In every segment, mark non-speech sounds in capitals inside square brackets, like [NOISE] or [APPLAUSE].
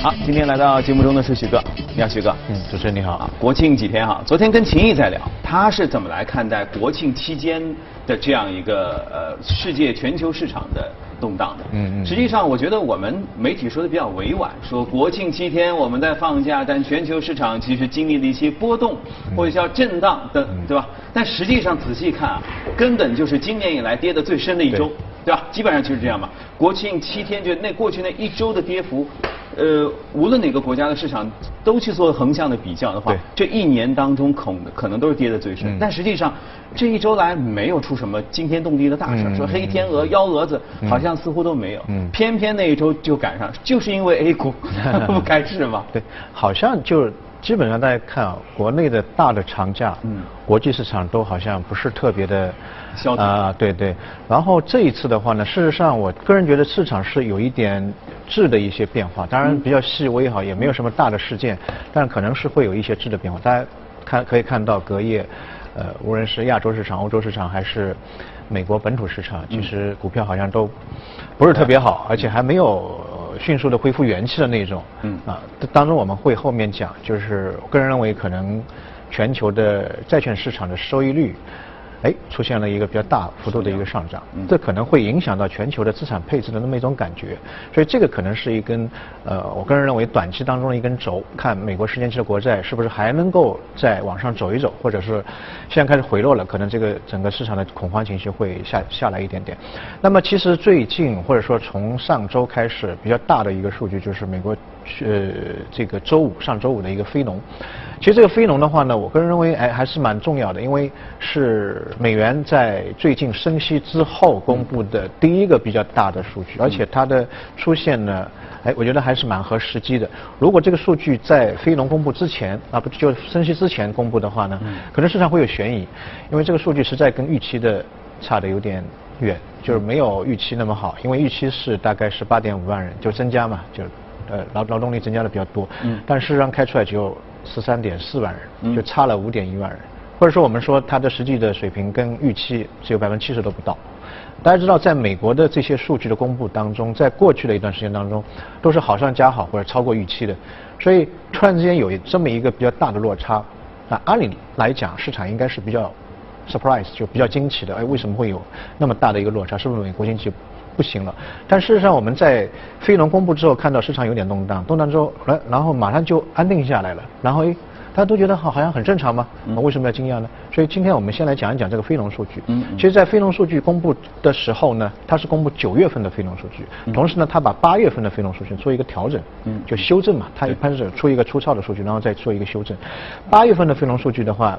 好，今天来到节目中的是许哥，你好，许哥。嗯，主持人你好。啊，国庆几天哈，昨天跟秦毅在聊，他是怎么来看待国庆期间的这样一个呃世界全球市场的动荡的？嗯嗯。实际上，我觉得我们媒体说的比较委婉，说国庆七天我们在放假，但全球市场其实经历了一些波动或者叫震荡的，对吧？但实际上仔细看啊，根本就是今年以来跌的最深的一周，对吧？基本上就是这样嘛。国庆七天就那过去那一周的跌幅。呃，无论哪个国家的市场都去做横向的比较的话，这一年当中可可能都是跌的最深。但实际上这一周来没有出什么惊天动地的大事，说黑天鹅、幺蛾子，好像似乎都没有。偏偏那一周就赶上，就是因为 A 股 [LAUGHS] 不开市嘛。对，好像就基本上大家看啊，国内的大的长假，嗯国际市场都好像不是特别的消。啊，对对，然后这一次的话呢，事实上我个人觉得市场是有一点质的一些变化，当然比较细微哈，也没有什么大的事件，但可能是会有一些质的变化。大家看可以看到隔夜，呃，无论是亚洲市场、欧洲市场还是美国本土市场，其实股票好像都不是特别好，而且还没有迅速的恢复元气的那种。嗯。啊，当中我们会后面讲，就是我个人认为可能全球的债券市场的收益率。哎，出现了一个比较大幅度的一个上涨，这可能会影响到全球的资产配置的那么一种感觉，所以这个可能是一根，呃，我个人认为短期当中的一根轴，看美国十年期的国债是不是还能够再往上走一走，或者是现在开始回落了，可能这个整个市场的恐慌情绪会下下来一点点。那么其实最近或者说从上周开始比较大的一个数据就是美国。呃，这个周五上周五的一个非农，其实这个非农的话呢，我个人认为哎还是蛮重要的，因为是美元在最近升息之后公布的第一个比较大的数据，而且它的出现呢，哎，我觉得还是蛮合时机的。如果这个数据在非农公布之前啊，不就升息之前公布的话呢，可能市场会有悬疑，因为这个数据实在跟预期的差的有点远，就是没有预期那么好，因为预期是大概是八点五万人就增加嘛，就。呃，劳劳动力增加的比较多，嗯，但事实上开出来只有十三点四万人，就差了五点一万人，或者说我们说它的实际的水平跟预期只有百分之七十都不到。大家知道，在美国的这些数据的公布当中，在过去的一段时间当中，都是好上加好或者超过预期的，所以突然之间有这么一个比较大的落差，那按理来讲，市场应该是比较 surprise，就比较惊奇的，哎，为什么会有那么大的一个落差？是不是美国经济？不行了，但事实上我们在非农公布之后看到市场有点动荡，动荡之后，然然后马上就安定下来了，然后诶，大家都觉得好好像很正常嘛，为什么要惊讶呢？所以今天我们先来讲一讲这个非农数据。嗯，其实，在非农数据公布的时候呢，它是公布九月份的非农数据，同时呢，它把八月份的非农数据做一个调整，嗯，就修正嘛，它一般是出一个粗糙的数据，然后再做一个修正。八月份的非农数据的话。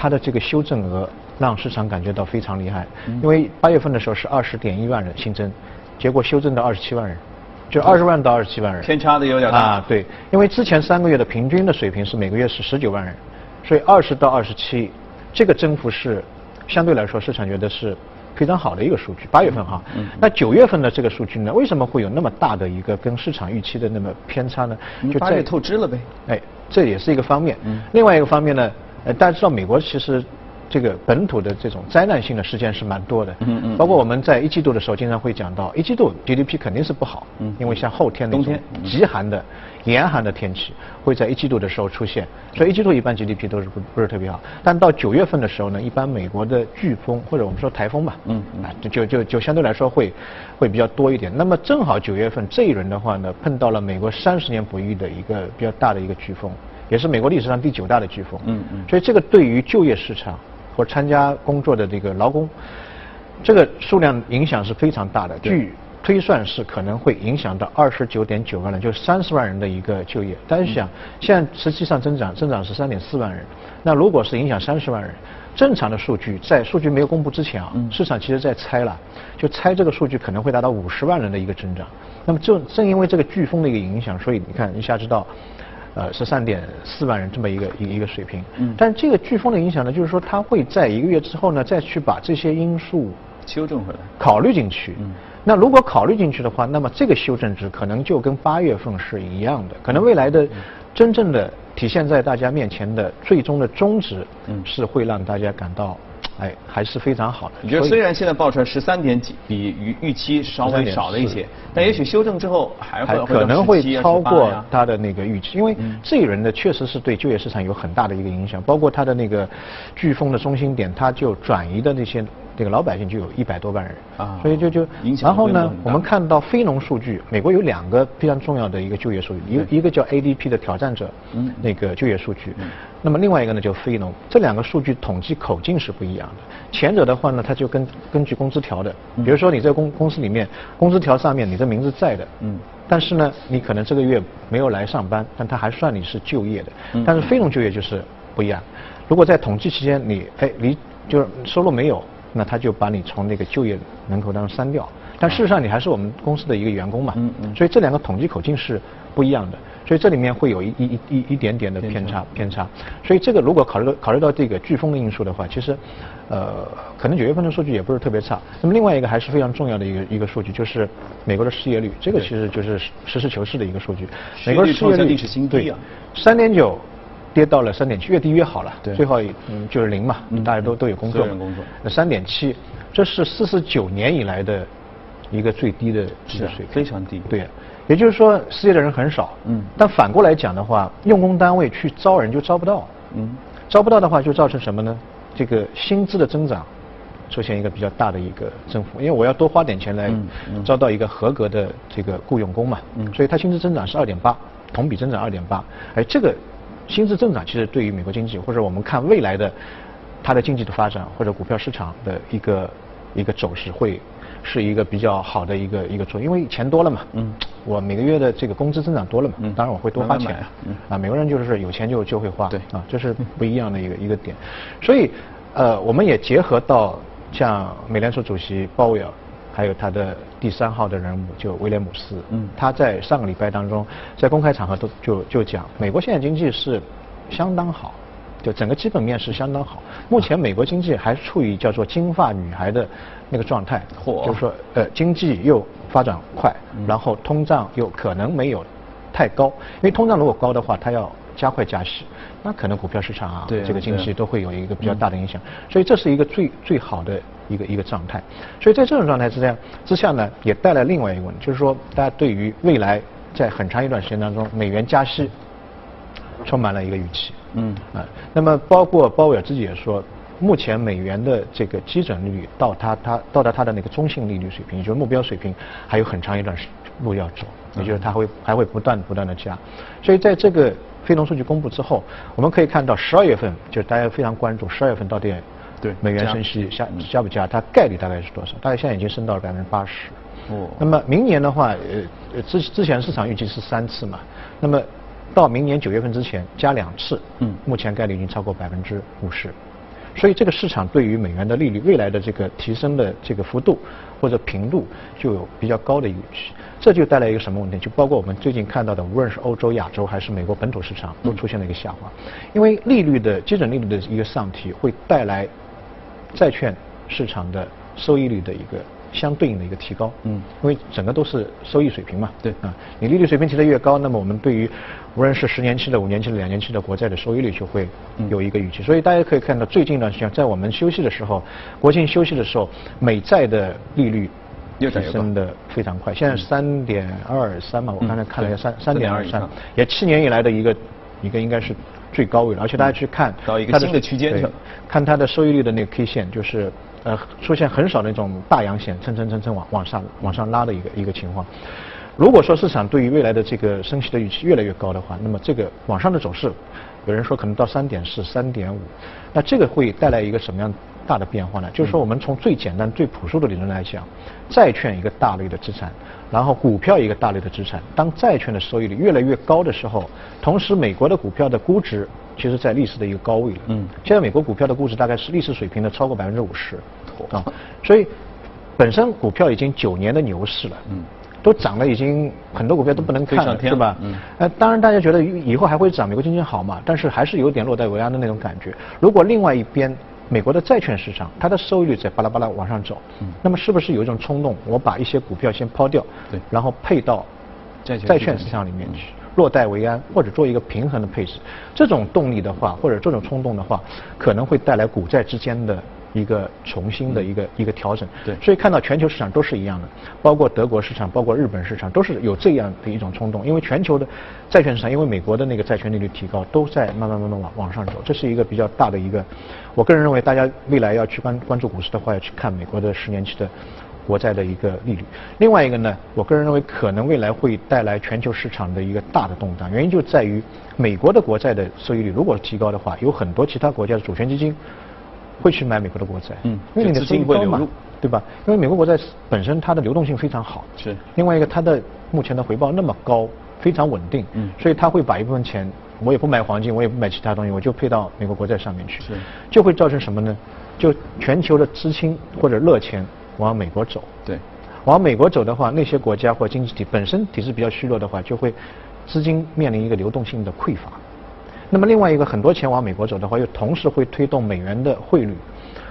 它的这个修正额让市场感觉到非常厉害，因为八月份的时候是二十点一万人新增，结果修正到二十七万人，就二十万到二十七万人，偏差的有点大啊。对，因为之前三个月的平均的水平是每个月是十九万人，所以二十到二十七，这个增幅是相对来说市场觉得是非常好的一个数据。八月份哈，那九月份的这个数据呢，为什么会有那么大的一个跟市场预期的那么偏差呢？就八月透支了呗。哎，这也是一个方面。另外一个方面呢？呃，大家知道美国其实这个本土的这种灾难性的事件是蛮多的，嗯嗯，包括我们在一季度的时候经常会讲到，一季度 GDP 肯定是不好，嗯，因为像后天那种极寒的、严寒的天气会在一季度的时候出现，所以一季度一般 GDP 都是不不是特别好。但到九月份的时候呢，一般美国的飓风或者我们说台风吧，嗯，啊，就就就相对来说会会比较多一点。那么正好九月份这一轮的话呢，碰到了美国三十年不遇的一个比较大的一个飓风。也是美国历史上第九大的飓风，嗯嗯，所以这个对于就业市场或参加工作的这个劳工，这个数量影响是非常大的。据推算是可能会影响到二十九点九万人，就是三十万人的一个就业。但是想，现在实际上增长增长是三点四万人，那如果是影响三十万人，正常的数据在数据没有公布之前啊，市场其实在猜了，就猜这个数据可能会达到五十万人的一个增长。那么正正因为这个飓风的一个影响，所以你看一下知道。呃，十三点四万人这么一个一一个水平，嗯，但这个飓风的影响呢，就是说它会在一个月之后呢，再去把这些因素修正回来，考虑进去。嗯，那如果考虑进去的话，那么这个修正值可能就跟八月份是一样的，可能未来的真正的体现在大家面前的最终的终值，嗯，是会让大家感到哎，还是非常好的。你觉得虽然现在报出来十三点几，比预预期稍微少了一些，但也许修正之后还会可能会超过它的那个预期，因为这一轮呢确实是对就业市场有很大的一个影响，包括它的那个飓风的中心点，它就转移的那些。这个老百姓就有一百多万人。啊，所以就就，然后呢，我们看到非农数据，美国有两个非常重要的一个就业数据，一一个叫 ADP 的挑战者，嗯，那个就业数据，那么另外一个呢叫非农，这两个数据统计口径是不一样的。前者的话呢，它就根根据工资条的，比如说你在公公司里面，工资条上面你的名字在的，嗯，但是呢，你可能这个月没有来上班，但他还算你是就业的，但是非农就业就是不一样。如果在统计期间你哎离就是收入没有。那他就把你从那个就业人口当中删掉，但事实上你还是我们公司的一个员工嘛，嗯嗯所以这两个统计口径是不一样的，所以这里面会有一一一一点点的偏差偏差，所以这个如果考虑到考虑到这个飓风的因素的话，其实呃可能九月份的数据也不是特别差。那么另外一个还是非常重要的一个一个数据，就是美国的失业率，这个其实就是实事求是的一个数据。美国失业率历史新低啊，三点九。跌到了三点七，越低越好了。对，最后嗯就是零嘛，大家都都有工作。工作。那三点七，这是四十九年以来的一个最低的这个水平。非常低。对，也就是说失业的人很少。嗯。但反过来讲的话，用工单位去招人就招不到。嗯。招不到的话，就造成什么呢？这个薪资的增长出现一个比较大的一个增幅，因为我要多花点钱来招到一个合格的这个雇佣工嘛。嗯。所以它薪资增长是二点八，同比增长二点八。哎，这个。薪资增长其实对于美国经济，或者我们看未来的它的经济的发展，或者股票市场的一个一个走势，会是一个比较好的一个一个作用，因为钱多了嘛。嗯。我每个月的这个工资增长多了嘛。嗯。当然我会多花钱。嗯。啊，美国人就是有钱就就会花。对。啊，这是不一样的一个一个点。所以，呃，我们也结合到像美联储主席鲍威尔。还有他的第三号的人物就威廉姆斯，嗯，他在上个礼拜当中，在公开场合都就就讲，美国现在经济是相当好，就整个基本面是相当好。目前美国经济还处于叫做金发女孩的那个状态，就是说呃经济又发展快，然后通胀又可能没有太高，因为通胀如果高的话，它要加快加息，那可能股票市场啊这个经济都会有一个比较大的影响，所以这是一个最最好的。一个一个状态，所以在这种状态之下之下呢，也带来另外一个问题，就是说大家对于未来在很长一段时间当中美元加息充满了一个预期。嗯啊，那么包括鲍威尔自己也说，目前美元的这个基准利率到它它到达它的那个中性利率水平，也就是目标水平，还有很长一段路要走，也就是它会还会不断不断的加。所以在这个非农数据公布之后，我们可以看到十二月份就大家非常关注十二月份到底。对，美元升息加加不加？它概率大概是多少？大概现在已经升到了百分之八十。哦。那么明年的话，呃，之之前市场预计是三次嘛。那么到明年九月份之前加两次。嗯。目前概率已经超过百分之五十。所以这个市场对于美元的利率未来的这个提升的这个幅度或者频度就有比较高的预期。这就带来一个什么问题？就包括我们最近看到的，无论是欧洲、亚洲还是美国本土市场，都出现了一个下滑。因为利率的基准利率的一个上提会带来。债券市场的收益率的一个相对应的一个提高，嗯，因为整个都是收益水平嘛，对。啊，你利率水平提得越高，那么我们对于无论是十年期的、五年期的、两年期的国债的收益率就会有一个预期。所以大家可以看到，最近一段时间在我们休息的时候，国庆休息的时候，美债的利率提升的非常快，现在三点二三嘛，我刚才看了一下，三三点二三，也七年以来的一个一个应该是。最高位了，而且大家去看到一个新的区间上，看它的收益率的那个 K 线，就是呃出现很少那种大阳线，蹭蹭蹭蹭往往上往上拉的一个一个情况。如果说市场对于未来的这个升息的预期越来越高的话，那么这个往上的走势，有人说可能到三点四、三点五，那这个会带来一个什么样大的变化呢？就是说我们从最简单、最朴素的理论来讲，债券一个大类的资产。然后股票一个大类的资产，当债券的收益率越来越高的时候，同时美国的股票的估值其实在历史的一个高位了。嗯。现在美国股票的估值大概是历史水平的超过百分之五十。啊。所以本身股票已经九年的牛市了。嗯。都涨了，已经很多股票都不能看了，是吧？嗯。呃，当然大家觉得以后还会涨，美国经济好嘛？但是还是有点落袋为安的那种感觉。如果另外一边。美国的债券市场，它的收益率在巴拉巴拉往上走，那么是不是有一种冲动，我把一些股票先抛掉，对，然后配到债券市场里面去？落袋为安，或者做一个平衡的配置。这种动力的话，或者这种冲动的话，可能会带来股债之间的。一个重新的一个一个调整，对，所以看到全球市场都是一样的，包括德国市场，包括日本市场，都是有这样的一种冲动。因为全球的债券市场，因为美国的那个债券利率提高，都在慢慢慢慢往往上走，这是一个比较大的一个。我个人认为，大家未来要去关关注股市的话，要去看美国的十年期的国债的一个利率。另外一个呢，我个人认为可能未来会带来全球市场的一个大的动荡，原因就在于美国的国债的收益率如果提高的话，有很多其他国家的主权基金。会去买美国的国债，嗯，因为你的收益高嘛，对吧？因为美国国债本身它的流动性非常好，是。另外一个，它的目前的回报那么高，非常稳定，嗯，所以它会把一部分钱，我也不买黄金，我也不买其他东西，我就配到美国国债上面去，是。就会造成什么呢？就全球的资金或者热钱往美国走，对。往美国走的话，那些国家或经济体本身体制比较虚弱的话，就会资金面临一个流动性的匮乏。那么另外一个，很多钱往美国走的话，又同时会推动美元的汇率。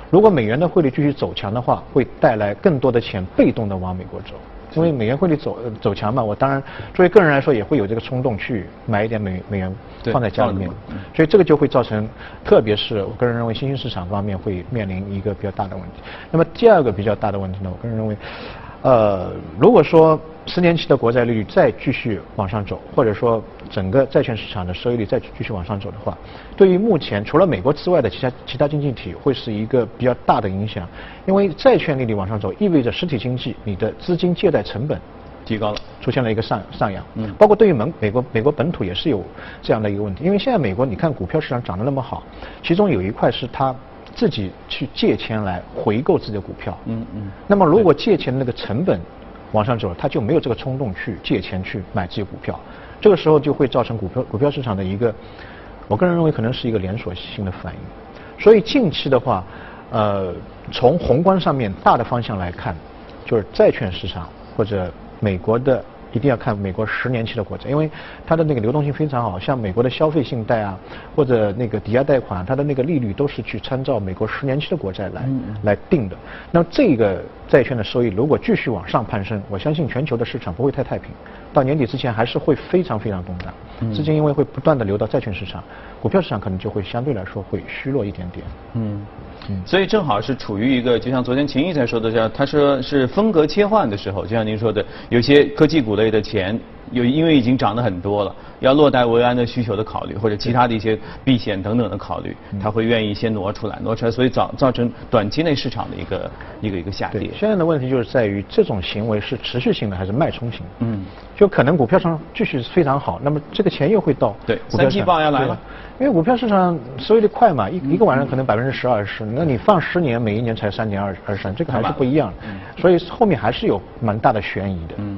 如果美元的汇率继续走强的话，会带来更多的钱被动的往美国走。因为美元汇率走走强嘛，我当然作为个人来说，也会有这个冲动去买一点美美元放在家里面。所以这个就会造成，特别是我个人认为新兴市场方面会面临一个比较大的问题。那么第二个比较大的问题呢，我个人认为。呃，如果说十年期的国债利率再继续往上走，或者说整个债券市场的收益率再继续往上走的话，对于目前除了美国之外的其他其他经济体会是一个比较大的影响，因为债券利率往上走，意味着实体经济你的资金借贷成本提高了，出现了一个上上扬。嗯，包括对于美美国美国本土也是有这样的一个问题，因为现在美国你看股票市场涨得那么好，其中有一块是它。自己去借钱来回购自己的股票，嗯嗯。那么如果借钱的那个成本往上走，他就没有这个冲动去借钱去买自己股票，这个时候就会造成股票股票市场的一个，我个人认为可能是一个连锁性的反应。所以近期的话，呃，从宏观上面大的方向来看，就是债券市场或者美国的。一定要看美国十年期的国债，因为它的那个流动性非常好，像美国的消费信贷啊，或者那个抵押贷款，它的那个利率都是去参照美国十年期的国债来来定的。那么这个债券的收益如果继续往上攀升，我相信全球的市场不会太太平，到年底之前还是会非常非常动荡。资金因为会不断的流到债券市场，股票市场可能就会相对来说会虚弱一点点。嗯。所以正好是处于一个，就像昨天秦毅才说的这样，他说是风格切换的时候，就像您说的，有些科技股类的钱，有因为已经涨得很多了，要落袋为安的需求的考虑，或者其他的一些避险等等的考虑，他会愿意先挪出来，挪出来，所以造造成短期内市场的一个一个一个下跌。现在的问题就是在于这种行为是持续性的还是脉冲型？嗯，就可能股票上继续非常好，那么这个钱又会到对，三季报要来了。因为股票市场收益率快嘛，一一个晚上可能百分之十二十，那你放十年，每一年才三点二二三，这个还是不一样，所以后面还是有蛮大的悬疑的。嗯。